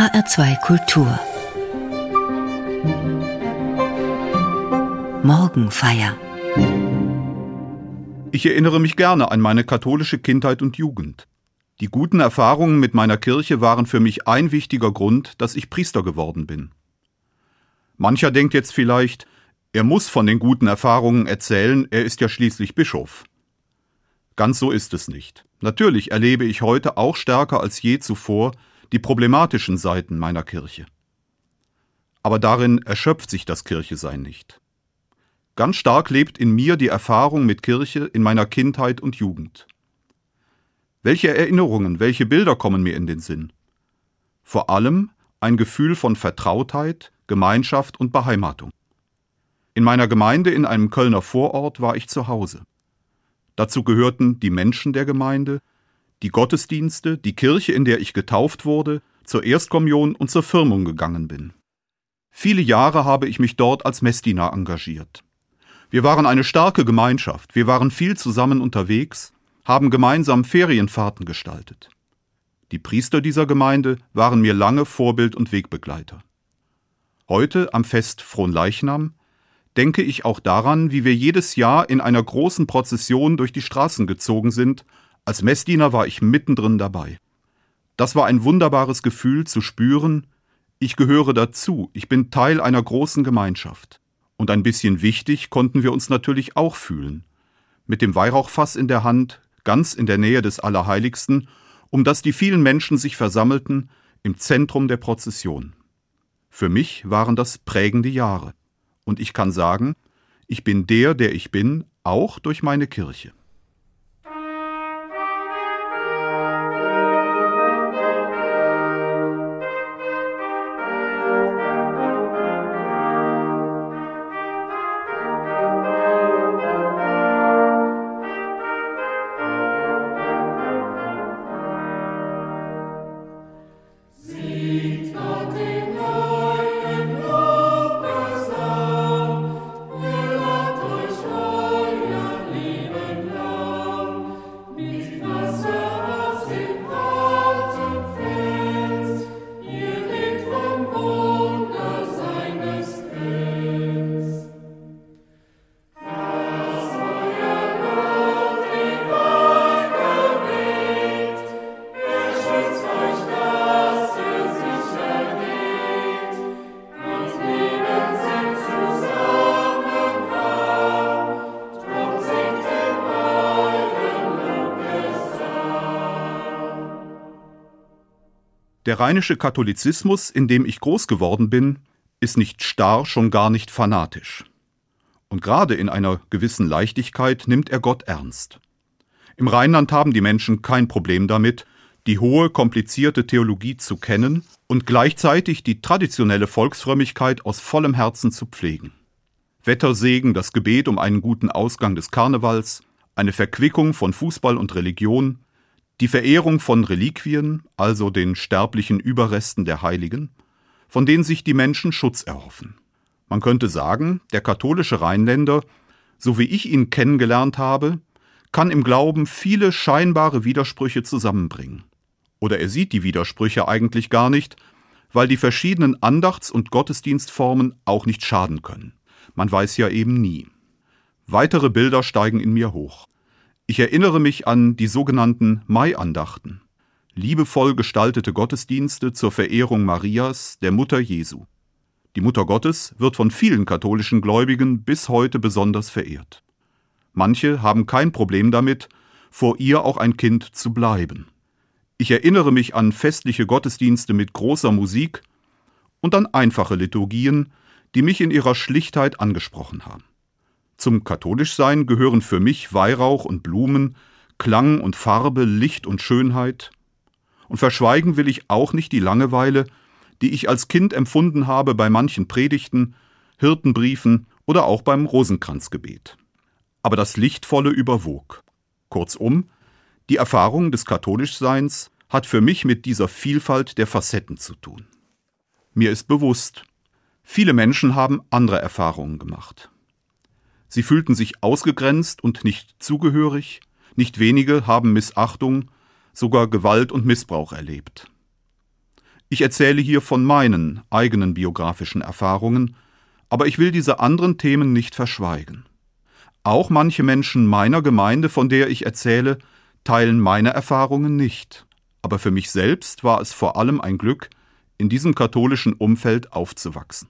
HR2 Kultur Morgenfeier Ich erinnere mich gerne an meine katholische Kindheit und Jugend. Die guten Erfahrungen mit meiner Kirche waren für mich ein wichtiger Grund, dass ich Priester geworden bin. Mancher denkt jetzt vielleicht, er muss von den guten Erfahrungen erzählen, er ist ja schließlich Bischof. Ganz so ist es nicht. Natürlich erlebe ich heute auch stärker als je zuvor die problematischen Seiten meiner Kirche. Aber darin erschöpft sich das Kirchesein nicht. Ganz stark lebt in mir die Erfahrung mit Kirche in meiner Kindheit und Jugend. Welche Erinnerungen, welche Bilder kommen mir in den Sinn? Vor allem ein Gefühl von Vertrautheit, Gemeinschaft und Beheimatung. In meiner Gemeinde in einem Kölner Vorort war ich zu Hause. Dazu gehörten die Menschen der Gemeinde, die Gottesdienste, die Kirche, in der ich getauft wurde, zur Erstkommunion und zur Firmung gegangen bin. Viele Jahre habe ich mich dort als Messdiener engagiert. Wir waren eine starke Gemeinschaft, wir waren viel zusammen unterwegs, haben gemeinsam Ferienfahrten gestaltet. Die Priester dieser Gemeinde waren mir lange Vorbild und Wegbegleiter. Heute, am Fest Fronleichnam, denke ich auch daran, wie wir jedes Jahr in einer großen Prozession durch die Straßen gezogen sind. Als Messdiener war ich mittendrin dabei. Das war ein wunderbares Gefühl zu spüren, ich gehöre dazu, ich bin Teil einer großen Gemeinschaft. Und ein bisschen wichtig konnten wir uns natürlich auch fühlen. Mit dem Weihrauchfass in der Hand, ganz in der Nähe des Allerheiligsten, um das die vielen Menschen sich versammelten, im Zentrum der Prozession. Für mich waren das prägende Jahre. Und ich kann sagen, ich bin der, der ich bin, auch durch meine Kirche. Der rheinische Katholizismus, in dem ich groß geworden bin, ist nicht starr, schon gar nicht fanatisch. Und gerade in einer gewissen Leichtigkeit nimmt er Gott ernst. Im Rheinland haben die Menschen kein Problem damit, die hohe, komplizierte Theologie zu kennen und gleichzeitig die traditionelle Volksfrömmigkeit aus vollem Herzen zu pflegen. Wettersegen, das Gebet um einen guten Ausgang des Karnevals, eine Verquickung von Fußball und Religion, die Verehrung von Reliquien, also den sterblichen Überresten der Heiligen, von denen sich die Menschen Schutz erhoffen. Man könnte sagen, der katholische Rheinländer, so wie ich ihn kennengelernt habe, kann im Glauben viele scheinbare Widersprüche zusammenbringen. Oder er sieht die Widersprüche eigentlich gar nicht, weil die verschiedenen Andachts- und Gottesdienstformen auch nicht schaden können. Man weiß ja eben nie. Weitere Bilder steigen in mir hoch. Ich erinnere mich an die sogenannten Maiandachten, liebevoll gestaltete Gottesdienste zur Verehrung Marias, der Mutter Jesu. Die Mutter Gottes wird von vielen katholischen Gläubigen bis heute besonders verehrt. Manche haben kein Problem damit, vor ihr auch ein Kind zu bleiben. Ich erinnere mich an festliche Gottesdienste mit großer Musik und an einfache Liturgien, die mich in ihrer Schlichtheit angesprochen haben. Zum Katholischsein gehören für mich Weihrauch und Blumen, Klang und Farbe, Licht und Schönheit. Und verschweigen will ich auch nicht die Langeweile, die ich als Kind empfunden habe bei manchen Predigten, Hirtenbriefen oder auch beim Rosenkranzgebet. Aber das Lichtvolle überwog. Kurzum, die Erfahrung des Katholischseins hat für mich mit dieser Vielfalt der Facetten zu tun. Mir ist bewusst, viele Menschen haben andere Erfahrungen gemacht. Sie fühlten sich ausgegrenzt und nicht zugehörig, nicht wenige haben Missachtung, sogar Gewalt und Missbrauch erlebt. Ich erzähle hier von meinen eigenen biografischen Erfahrungen, aber ich will diese anderen Themen nicht verschweigen. Auch manche Menschen meiner Gemeinde, von der ich erzähle, teilen meine Erfahrungen nicht. Aber für mich selbst war es vor allem ein Glück, in diesem katholischen Umfeld aufzuwachsen.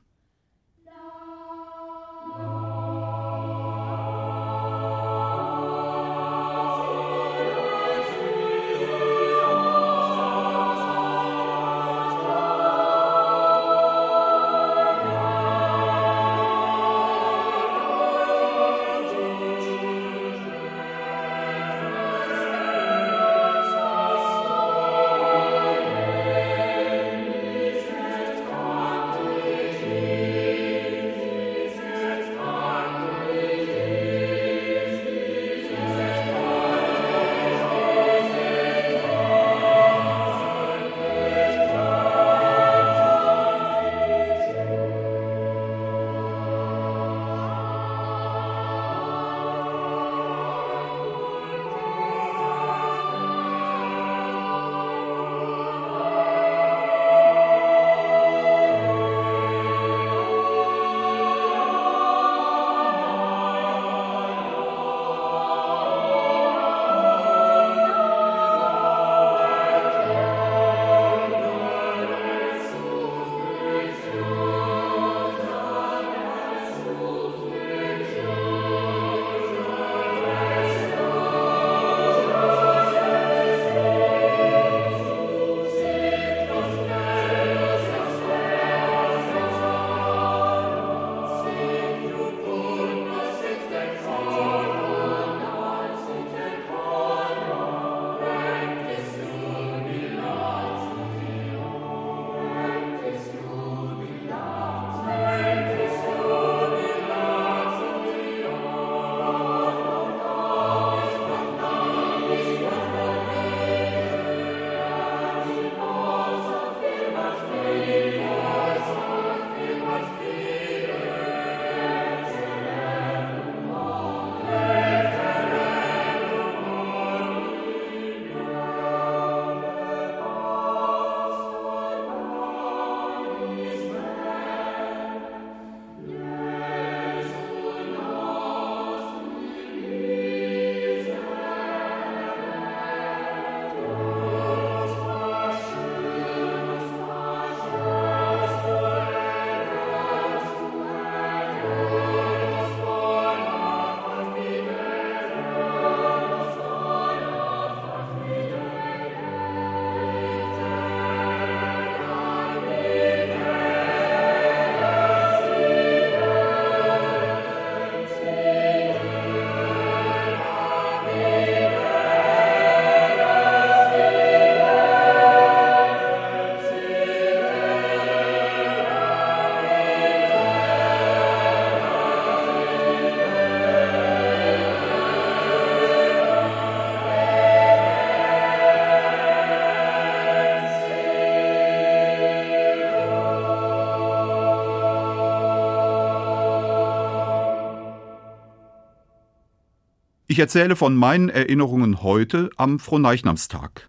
Erzähle von meinen Erinnerungen heute am Fronleichnamstag.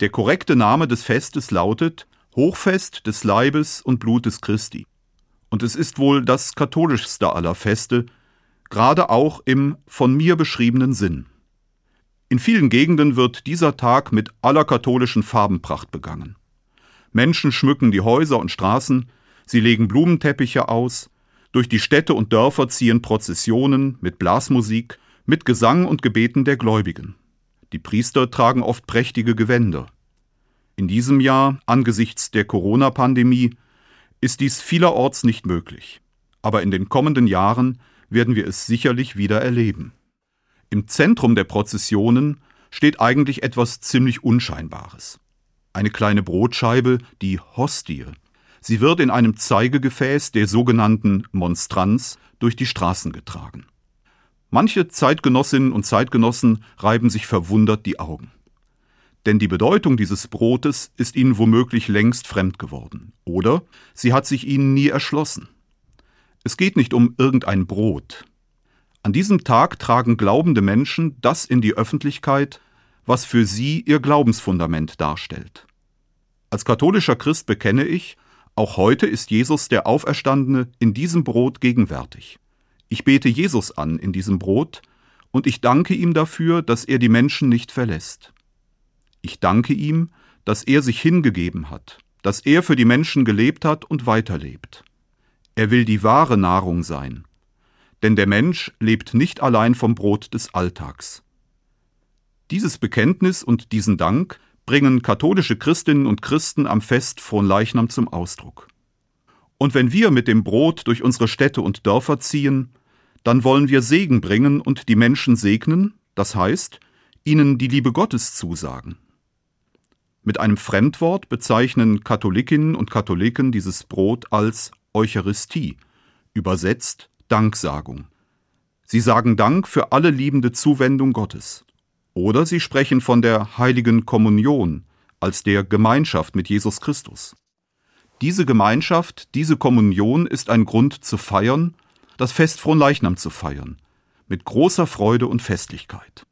Der korrekte Name des Festes lautet Hochfest des Leibes und Blutes Christi. Und es ist wohl das katholischste aller Feste, gerade auch im von mir beschriebenen Sinn. In vielen Gegenden wird dieser Tag mit aller katholischen Farbenpracht begangen. Menschen schmücken die Häuser und Straßen, sie legen Blumenteppiche aus, durch die Städte und Dörfer ziehen Prozessionen mit Blasmusik, mit Gesang und Gebeten der Gläubigen. Die Priester tragen oft prächtige Gewänder. In diesem Jahr, angesichts der Corona-Pandemie, ist dies vielerorts nicht möglich. Aber in den kommenden Jahren werden wir es sicherlich wieder erleben. Im Zentrum der Prozessionen steht eigentlich etwas ziemlich Unscheinbares. Eine kleine Brotscheibe, die Hostie. Sie wird in einem Zeigegefäß der sogenannten Monstranz durch die Straßen getragen. Manche Zeitgenossinnen und Zeitgenossen reiben sich verwundert die Augen. Denn die Bedeutung dieses Brotes ist ihnen womöglich längst fremd geworden. Oder sie hat sich ihnen nie erschlossen. Es geht nicht um irgendein Brot. An diesem Tag tragen glaubende Menschen das in die Öffentlichkeit, was für sie ihr Glaubensfundament darstellt. Als katholischer Christ bekenne ich, auch heute ist Jesus der Auferstandene in diesem Brot gegenwärtig. Ich bete Jesus an in diesem Brot, und ich danke ihm dafür, dass er die Menschen nicht verlässt. Ich danke ihm, dass er sich hingegeben hat, dass er für die Menschen gelebt hat und weiterlebt. Er will die wahre Nahrung sein. Denn der Mensch lebt nicht allein vom Brot des Alltags. Dieses Bekenntnis und diesen Dank bringen katholische Christinnen und Christen am Fest Fronleichnam zum Ausdruck. Und wenn wir mit dem Brot durch unsere Städte und Dörfer ziehen, dann wollen wir Segen bringen und die Menschen segnen, das heißt, ihnen die Liebe Gottes zusagen. Mit einem Fremdwort bezeichnen Katholikinnen und Katholiken dieses Brot als Eucharistie, übersetzt Danksagung. Sie sagen Dank für alle liebende Zuwendung Gottes. Oder sie sprechen von der heiligen Kommunion als der Gemeinschaft mit Jesus Christus. Diese Gemeinschaft, diese Kommunion ist ein Grund zu feiern das Fest Fronleichnam zu feiern, mit großer Freude und Festlichkeit.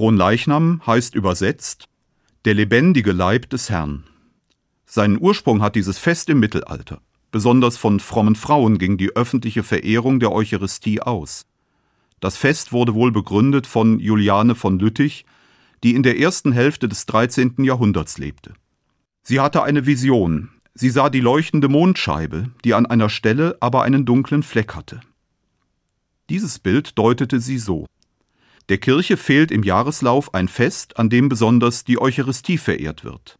Fronleichnam heißt übersetzt der lebendige Leib des Herrn. Seinen Ursprung hat dieses Fest im Mittelalter. besonders von frommen Frauen, ging die öffentliche Verehrung der Eucharistie aus. Das Fest wurde wohl begründet von Juliane von Lüttich, die in der ersten Hälfte des 13. Jahrhunderts lebte. Sie hatte eine Vision. Sie sah die leuchtende Mondscheibe, die an einer Stelle aber einen dunklen Fleck hatte. Dieses Bild deutete sie so. Der Kirche fehlt im Jahreslauf ein Fest, an dem besonders die Eucharistie verehrt wird.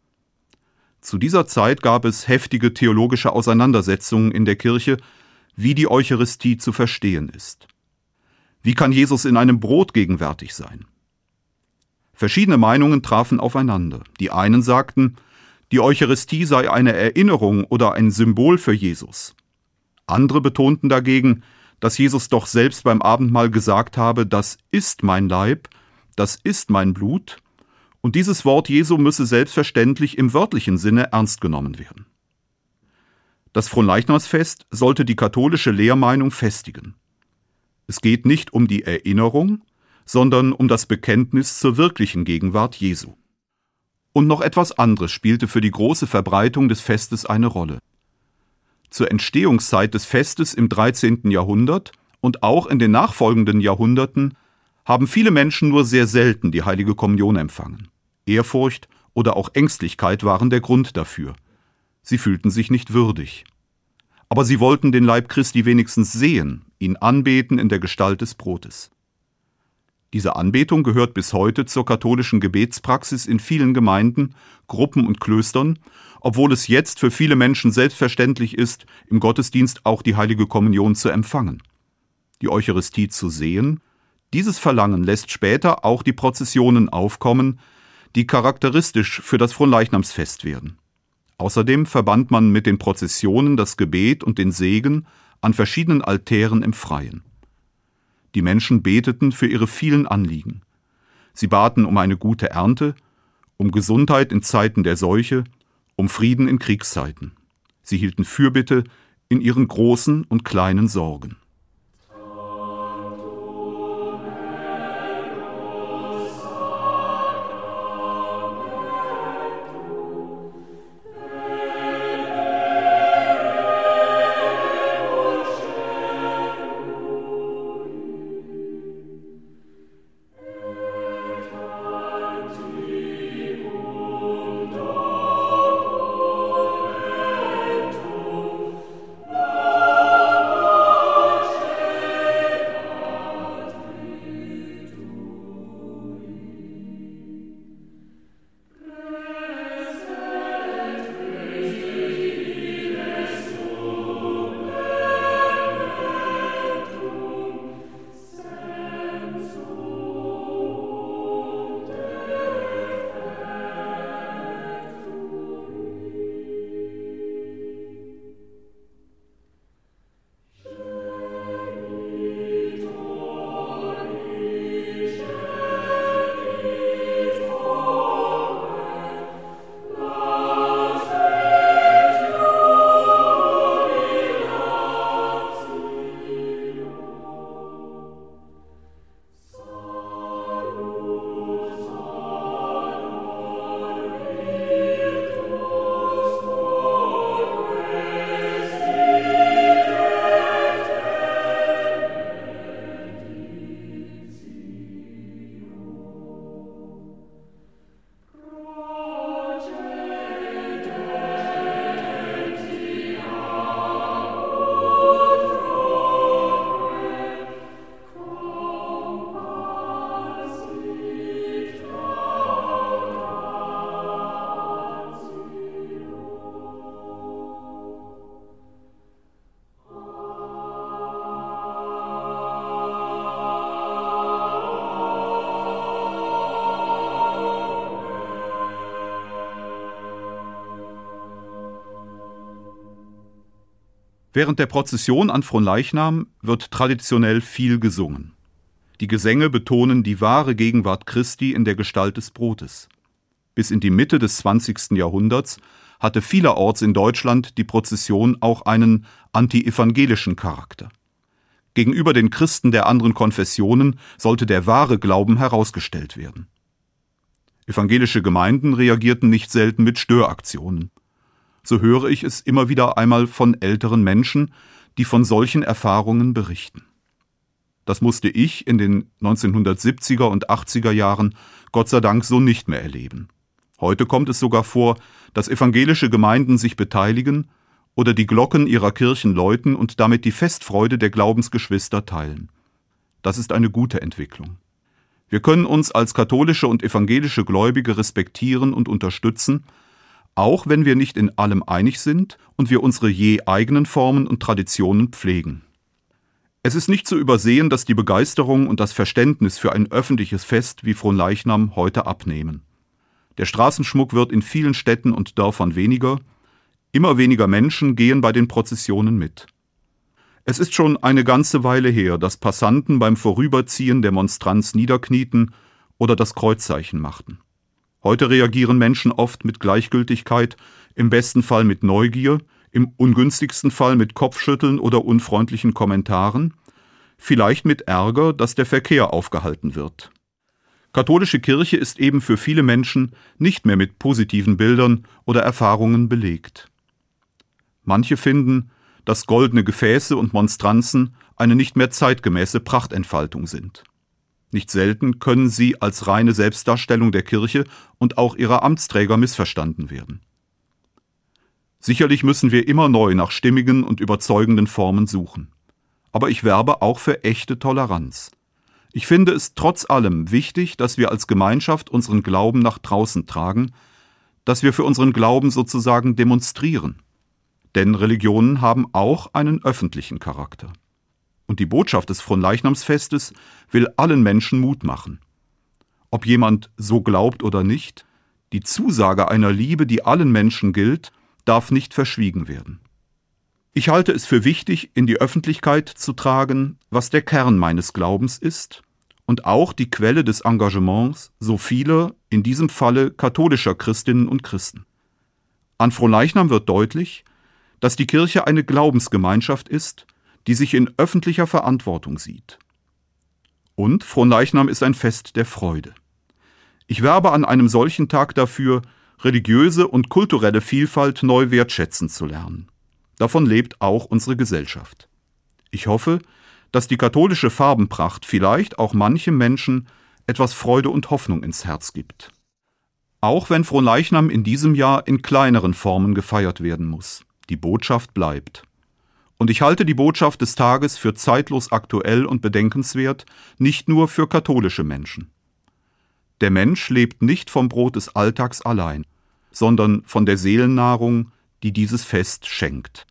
Zu dieser Zeit gab es heftige theologische Auseinandersetzungen in der Kirche, wie die Eucharistie zu verstehen ist. Wie kann Jesus in einem Brot gegenwärtig sein? Verschiedene Meinungen trafen aufeinander. Die einen sagten, die Eucharistie sei eine Erinnerung oder ein Symbol für Jesus. Andere betonten dagegen, dass Jesus doch selbst beim Abendmahl gesagt habe, das ist mein Leib, das ist mein Blut, und dieses Wort Jesu müsse selbstverständlich im wörtlichen Sinne ernst genommen werden. Das Fronleichnamsfest sollte die katholische Lehrmeinung festigen. Es geht nicht um die Erinnerung, sondern um das Bekenntnis zur wirklichen Gegenwart Jesu. Und noch etwas anderes spielte für die große Verbreitung des Festes eine Rolle. Zur Entstehungszeit des Festes im 13. Jahrhundert und auch in den nachfolgenden Jahrhunderten haben viele Menschen nur sehr selten die heilige Kommunion empfangen. Ehrfurcht oder auch Ängstlichkeit waren der Grund dafür. Sie fühlten sich nicht würdig. Aber sie wollten den Leib Christi wenigstens sehen, ihn anbeten in der Gestalt des Brotes. Diese Anbetung gehört bis heute zur katholischen Gebetspraxis in vielen Gemeinden, Gruppen und Klöstern, obwohl es jetzt für viele Menschen selbstverständlich ist, im Gottesdienst auch die heilige Kommunion zu empfangen. Die Eucharistie zu sehen, dieses Verlangen lässt später auch die Prozessionen aufkommen, die charakteristisch für das Fronleichnamsfest werden. Außerdem verband man mit den Prozessionen das Gebet und den Segen an verschiedenen Altären im Freien. Die Menschen beteten für ihre vielen Anliegen. Sie baten um eine gute Ernte, um Gesundheit in Zeiten der Seuche, um Frieden in Kriegszeiten. Sie hielten Fürbitte in ihren großen und kleinen Sorgen. Während der Prozession an Fronleichnam wird traditionell viel gesungen. Die Gesänge betonen die wahre Gegenwart Christi in der Gestalt des Brotes. Bis in die Mitte des 20. Jahrhunderts hatte vielerorts in Deutschland die Prozession auch einen anti-evangelischen Charakter. Gegenüber den Christen der anderen Konfessionen sollte der wahre Glauben herausgestellt werden. Evangelische Gemeinden reagierten nicht selten mit Störaktionen. So höre ich es immer wieder einmal von älteren Menschen, die von solchen Erfahrungen berichten. Das musste ich in den 1970er und 80er Jahren Gott sei Dank so nicht mehr erleben. Heute kommt es sogar vor, dass evangelische Gemeinden sich beteiligen oder die Glocken ihrer Kirchen läuten und damit die Festfreude der Glaubensgeschwister teilen. Das ist eine gute Entwicklung. Wir können uns als katholische und evangelische Gläubige respektieren und unterstützen, auch wenn wir nicht in allem einig sind und wir unsere je eigenen Formen und Traditionen pflegen. Es ist nicht zu übersehen, dass die Begeisterung und das Verständnis für ein öffentliches Fest wie Fronleichnam heute abnehmen. Der Straßenschmuck wird in vielen Städten und Dörfern weniger, immer weniger Menschen gehen bei den Prozessionen mit. Es ist schon eine ganze Weile her, dass Passanten beim Vorüberziehen der Monstranz niederknieten oder das Kreuzzeichen machten. Heute reagieren Menschen oft mit Gleichgültigkeit, im besten Fall mit Neugier, im ungünstigsten Fall mit Kopfschütteln oder unfreundlichen Kommentaren, vielleicht mit Ärger, dass der Verkehr aufgehalten wird. Katholische Kirche ist eben für viele Menschen nicht mehr mit positiven Bildern oder Erfahrungen belegt. Manche finden, dass goldene Gefäße und Monstranzen eine nicht mehr zeitgemäße Prachtentfaltung sind. Nicht selten können sie als reine Selbstdarstellung der Kirche und auch ihrer Amtsträger missverstanden werden. Sicherlich müssen wir immer neu nach stimmigen und überzeugenden Formen suchen. Aber ich werbe auch für echte Toleranz. Ich finde es trotz allem wichtig, dass wir als Gemeinschaft unseren Glauben nach draußen tragen, dass wir für unseren Glauben sozusagen demonstrieren. Denn Religionen haben auch einen öffentlichen Charakter. Und die Botschaft des Fronleichnamsfestes will allen Menschen Mut machen. Ob jemand so glaubt oder nicht, die Zusage einer Liebe, die allen Menschen gilt, darf nicht verschwiegen werden. Ich halte es für wichtig, in die Öffentlichkeit zu tragen, was der Kern meines Glaubens ist und auch die Quelle des Engagements so vieler, in diesem Falle katholischer Christinnen und Christen. An Frohleichnam wird deutlich, dass die Kirche eine Glaubensgemeinschaft ist, die sich in öffentlicher Verantwortung sieht. Und Frohnleichnam ist ein Fest der Freude. Ich werbe an einem solchen Tag dafür, religiöse und kulturelle Vielfalt neu wertschätzen zu lernen. Davon lebt auch unsere Gesellschaft. Ich hoffe, dass die katholische Farbenpracht vielleicht auch manchem Menschen etwas Freude und Hoffnung ins Herz gibt. Auch wenn Fronleichnam in diesem Jahr in kleineren Formen gefeiert werden muss, die Botschaft bleibt. Und ich halte die Botschaft des Tages für zeitlos aktuell und bedenkenswert, nicht nur für katholische Menschen. Der Mensch lebt nicht vom Brot des Alltags allein, sondern von der Seelennahrung, die dieses Fest schenkt.